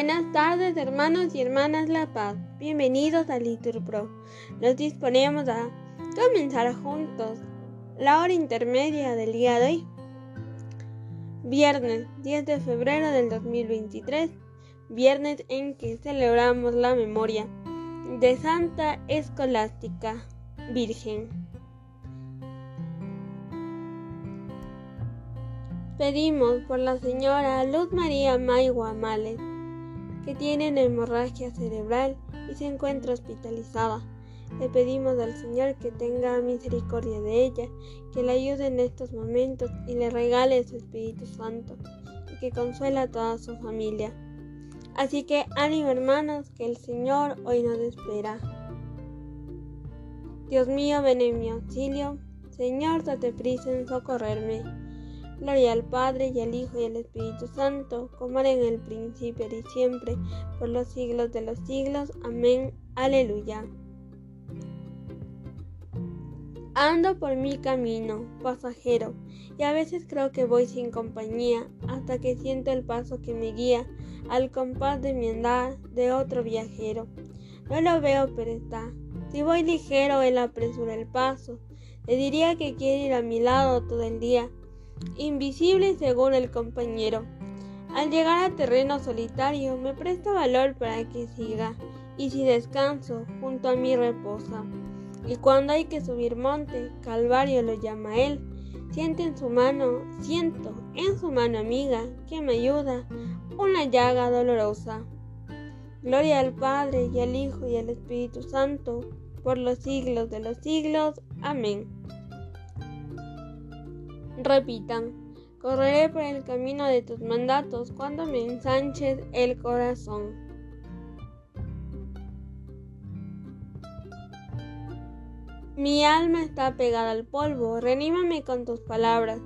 Buenas tardes, hermanos y hermanas La Paz. Bienvenidos a Liturpro. Nos disponemos a comenzar juntos la hora intermedia del día de hoy. Viernes 10 de febrero del 2023. Viernes en que celebramos la memoria de Santa Escolástica Virgen. Pedimos por la señora Luz María Maigua Males que tiene hemorragia cerebral y se encuentra hospitalizada. Le pedimos al Señor que tenga misericordia de ella, que la ayude en estos momentos y le regale su Espíritu Santo y que consuela a toda su familia. Así que ánimo hermanos, que el Señor hoy nos espera. Dios mío, ven en mi auxilio. Señor, date prisa en socorrerme. Gloria al Padre y al Hijo y al Espíritu Santo, como era en el principio y siempre, por los siglos de los siglos. Amén. Aleluya. Ando por mi camino, pasajero, y a veces creo que voy sin compañía, hasta que siento el paso que me guía al compás de mi andar de otro viajero. No lo veo, pero está. Si voy ligero, él apresura el paso. Le diría que quiere ir a mi lado todo el día, invisible según el compañero. Al llegar a terreno solitario me presta valor para que siga, y si descanso, junto a mí reposa. Y cuando hay que subir monte, Calvario lo llama él. Siente en su mano, siento en su mano amiga que me ayuda, una llaga dolorosa. Gloria al Padre y al Hijo y al Espíritu Santo, por los siglos de los siglos. Amén. Repitan, correré por el camino de tus mandatos cuando me ensanches el corazón. Mi alma está pegada al polvo, renímame con tus palabras.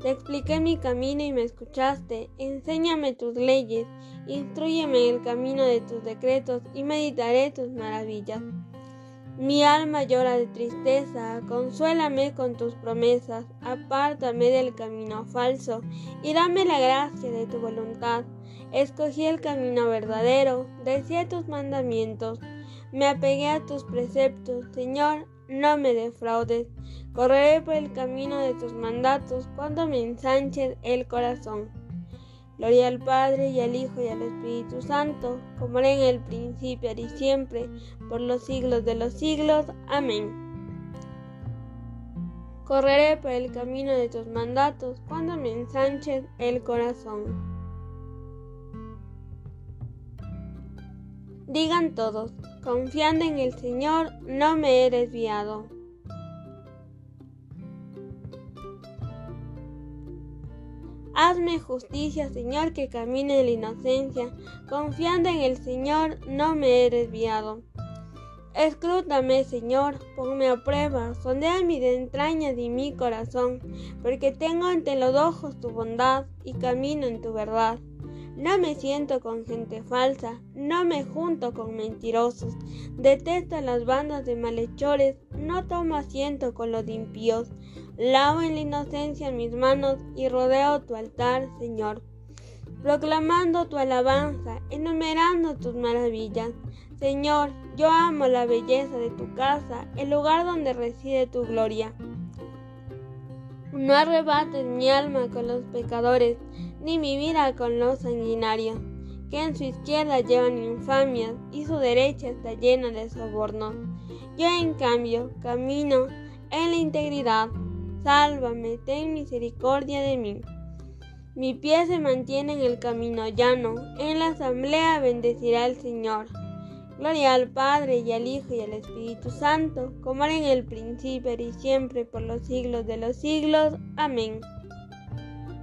Te expliqué mi camino y me escuchaste. Enséñame tus leyes, instruyeme el camino de tus decretos y meditaré tus maravillas. Mi alma llora de tristeza, consuélame con tus promesas, apártame del camino falso y dame la gracia de tu voluntad. Escogí el camino verdadero, decía tus mandamientos, me apegué a tus preceptos, Señor, no me defraudes. Correré por el camino de tus mandatos cuando me ensanches el corazón. Gloria al Padre y al Hijo y al Espíritu Santo, como era en el principio y siempre, por los siglos de los siglos. Amén. Correré por el camino de tus mandatos cuando me ensanches el corazón. Digan todos, confiando en el Señor, no me he desviado. Justicia, Señor, que camine en la inocencia. Confiando en el Señor, no me he desviado. Escrútame, Señor, ponme a prueba, sondea mis entrañas y mi corazón, porque tengo ante los ojos tu bondad y camino en tu verdad. No me siento con gente falsa, no me junto con mentirosos, detesto las bandas de malhechores, no tomo asiento con los impíos. Lavo en la inocencia mis manos y rodeo tu altar, Señor, proclamando tu alabanza, enumerando tus maravillas. Señor, yo amo la belleza de tu casa, el lugar donde reside tu gloria. No arrebates mi alma con los pecadores, ni mi vida con los sanguinarios, que en su izquierda llevan infamias y su derecha está llena de sobornos. Yo en cambio camino en la integridad Sálvame, ten misericordia de mí. Mi pie se mantiene en el camino llano, en la asamblea bendecirá el Señor. Gloria al Padre y al Hijo y al Espíritu Santo, como era en el principio y siempre por los siglos de los siglos. Amén.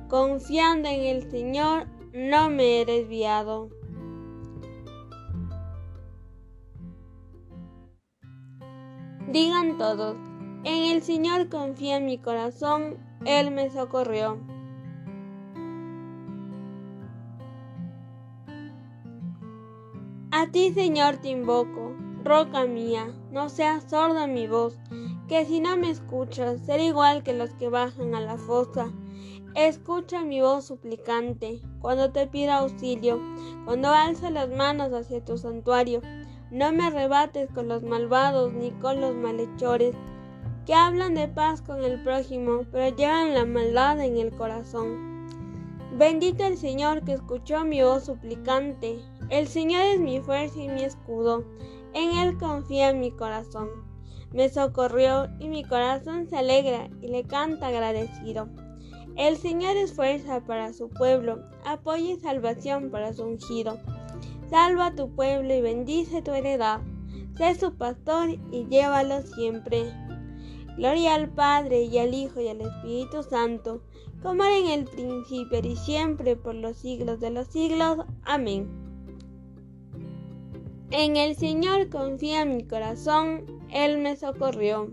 Confiando en el Señor, no me he desviado. Digan todos, en el Señor confía mi corazón, Él me socorrió. A ti, Señor, te invoco, roca mía, no seas sorda mi voz, que si no me escuchas, seré igual que los que bajan a la fosa. Escucha mi voz suplicante cuando te pida auxilio, cuando alza las manos hacia tu santuario. No me arrebates con los malvados ni con los malhechores, que hablan de paz con el prójimo, pero llevan la maldad en el corazón. Bendito el Señor que escuchó mi voz suplicante. El Señor es mi fuerza y mi escudo. En Él confía mi corazón. Me socorrió y mi corazón se alegra y le canta agradecido. El Señor es fuerza para su pueblo, apoyo y salvación para su ungido. Salva a tu pueblo y bendice tu heredad. Sé su pastor y llévalo siempre. Gloria al Padre y al Hijo y al Espíritu Santo, como era en el principio y siempre por los siglos de los siglos. Amén. En el Señor confía mi corazón, Él me socorrió.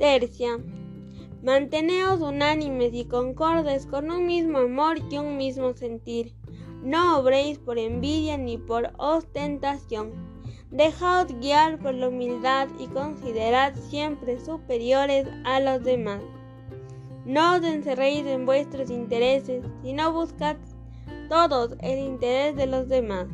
Tercia. Manteneos unánimes y concordes con un mismo amor y un mismo sentir. No obréis por envidia ni por ostentación. Dejaos guiar por la humildad y considerad siempre superiores a los demás. No os encerréis en vuestros intereses, sino buscad todos el interés de los demás.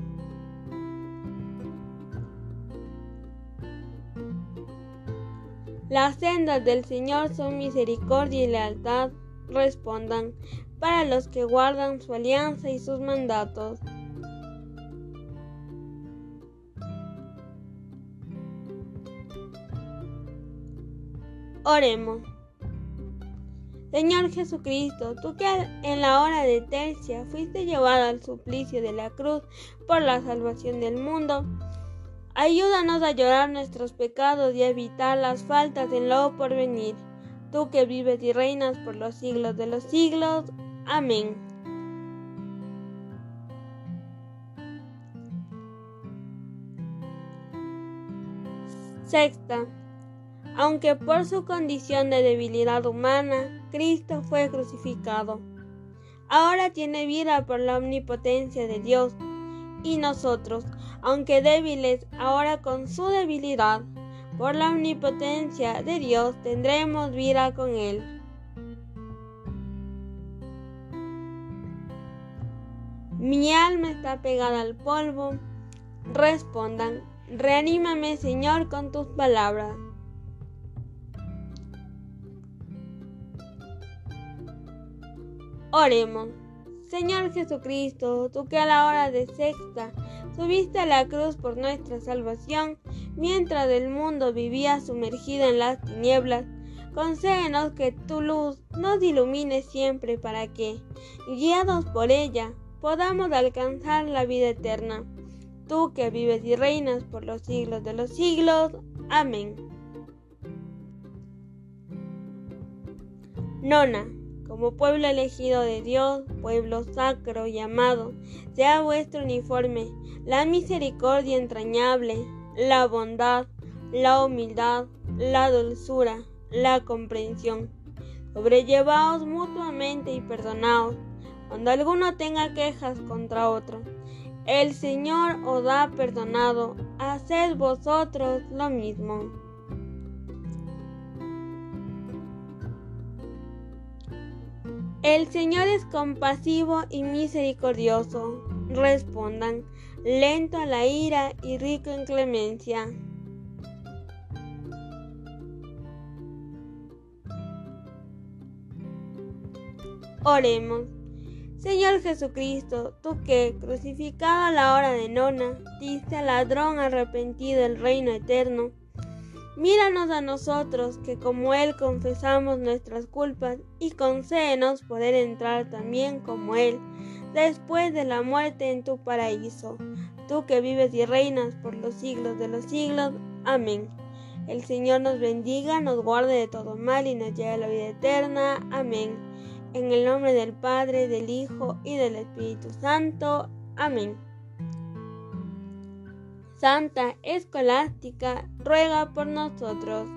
Las sendas del Señor son misericordia y lealtad, respondan, para los que guardan su alianza y sus mandatos. Oremos. Señor Jesucristo, tú que en la hora de tercia fuiste llevado al suplicio de la cruz por la salvación del mundo, Ayúdanos a llorar nuestros pecados y a evitar las faltas en lo porvenir. Tú que vives y reinas por los siglos de los siglos. Amén. Sexta. Aunque por su condición de debilidad humana, Cristo fue crucificado. Ahora tiene vida por la omnipotencia de Dios y nosotros, aunque débiles ahora con su debilidad, por la omnipotencia de Dios tendremos vida con Él. Mi alma está pegada al polvo. Respondan, reanímame Señor con tus palabras. Oremos. Señor Jesucristo, tú que a la hora de sexta subiste a la cruz por nuestra salvación, mientras el mundo vivía sumergido en las tinieblas, concédenos que tu luz nos ilumine siempre para que, guiados por ella, podamos alcanzar la vida eterna. Tú que vives y reinas por los siglos de los siglos. Amén. Nona como pueblo elegido de Dios, pueblo sacro y amado, sea vuestro uniforme la misericordia entrañable, la bondad, la humildad, la dulzura, la comprensión. Sobrellevaos mutuamente y perdonaos cuando alguno tenga quejas contra otro. El Señor os ha perdonado, haced vosotros lo mismo. El Señor es compasivo y misericordioso. Respondan, lento a la ira y rico en clemencia. Oremos. Señor Jesucristo, tú que, crucificado a la hora de nona, diste al ladrón arrepentido el reino eterno, Míranos a nosotros, que como Él confesamos nuestras culpas, y concédenos poder entrar también como Él, después de la muerte en tu paraíso. Tú que vives y reinas por los siglos de los siglos. Amén. El Señor nos bendiga, nos guarde de todo mal y nos lleve a la vida eterna. Amén. En el nombre del Padre, del Hijo y del Espíritu Santo. Amén. Santa Escolástica, ruega por nosotros.